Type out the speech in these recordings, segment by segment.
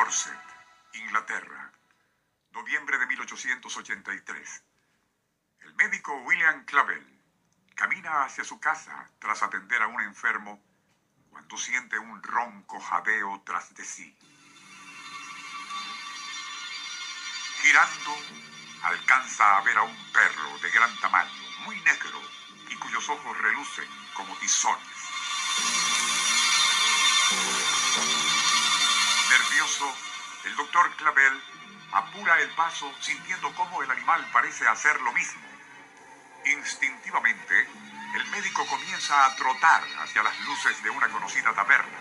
Dorset, Inglaterra, noviembre de 1883. El médico William Clavel camina hacia su casa tras atender a un enfermo cuando siente un ronco jadeo tras de sí. Girando, alcanza a ver a un perro de gran tamaño, muy negro, y cuyos ojos relucen como tizones. El doctor Clavel apura el paso sintiendo cómo el animal parece hacer lo mismo. Instintivamente, el médico comienza a trotar hacia las luces de una conocida taberna,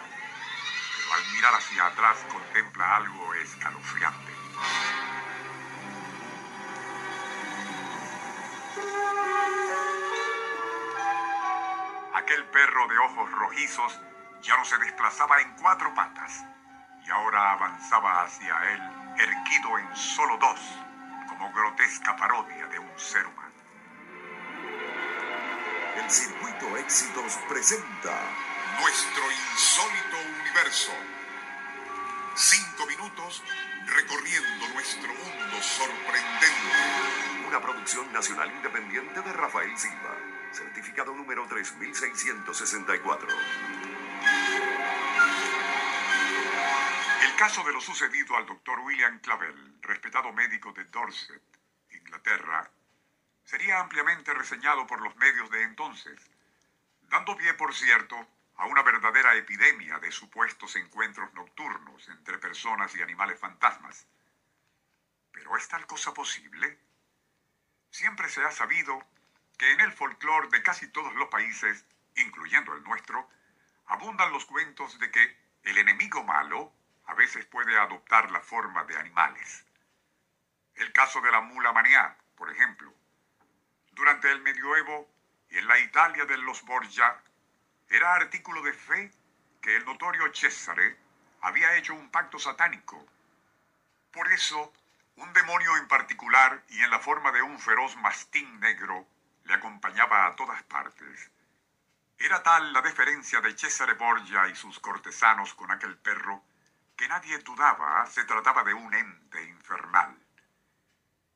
pero al mirar hacia atrás contempla algo escalofriante. Aquel perro de ojos rojizos ya no se desplazaba en cuatro patas y ahora avanzaba hacia él erguido en solo dos, como grotesca parodia de un ser humano. El Circuito Éxitos presenta Nuestro insólito universo. Cinco minutos recorriendo nuestro mundo sorprendente. una producción nacional independiente de Rafael Silva, certificado número 3664. Caso de lo sucedido al doctor William Clavel, respetado médico de Dorset, Inglaterra, sería ampliamente reseñado por los medios de entonces, dando pie, por cierto, a una verdadera epidemia de supuestos encuentros nocturnos entre personas y animales fantasmas. ¿Pero es tal cosa posible? Siempre se ha sabido que en el folclore de casi todos los países, incluyendo el nuestro, abundan los cuentos de que el enemigo malo a veces puede adoptar la forma de animales. El caso de la mula maniá, por ejemplo. Durante el medioevo y en la Italia de los Borgia, era artículo de fe que el notorio Cesare había hecho un pacto satánico. Por eso, un demonio en particular y en la forma de un feroz mastín negro le acompañaba a todas partes. Era tal la deferencia de Cesare Borgia y sus cortesanos con aquel perro que nadie dudaba se trataba de un ente infernal.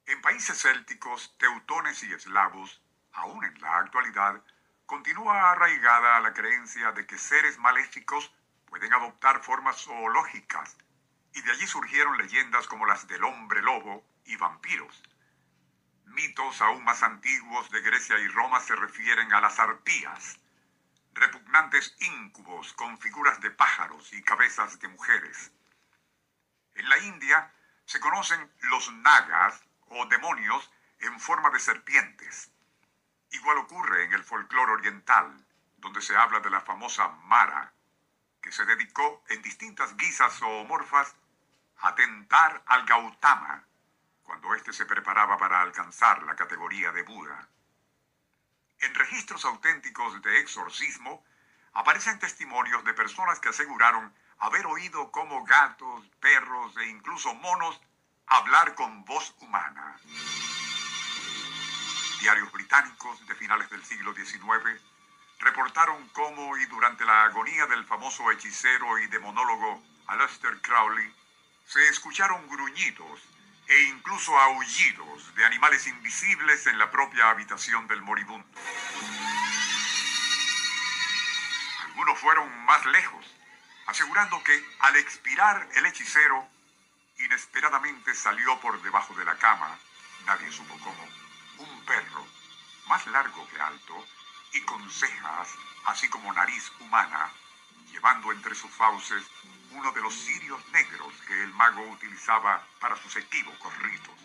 En países célticos, teutones y eslavos, aún en la actualidad, continúa arraigada la creencia de que seres maléficos pueden adoptar formas zoológicas, y de allí surgieron leyendas como las del hombre lobo y vampiros. Mitos aún más antiguos de Grecia y Roma se refieren a las arpías, repugnantes íncubos con figuras de pájaros y cabezas de mujeres. En la India se conocen los nagas o demonios en forma de serpientes. Igual ocurre en el folclore oriental, donde se habla de la famosa Mara, que se dedicó en distintas guisas zoomorfas a tentar al Gautama cuando éste se preparaba para alcanzar la categoría de Buda. En registros auténticos de exorcismo aparecen testimonios de personas que aseguraron haber oído como gatos, perros e incluso monos hablar con voz humana. Diarios británicos de finales del siglo XIX reportaron cómo y durante la agonía del famoso hechicero y demonólogo Aleister Crowley se escucharon gruñidos e incluso aullidos de animales invisibles en la propia habitación del moribundo. Algunos fueron más lejos, asegurando que al expirar el hechicero, inesperadamente salió por debajo de la cama, nadie supo cómo, un perro, más largo que alto, y con cejas, así como nariz humana, llevando entre sus fauces uno de los cirios negros que el mago utilizaba para sus equívocos ritos.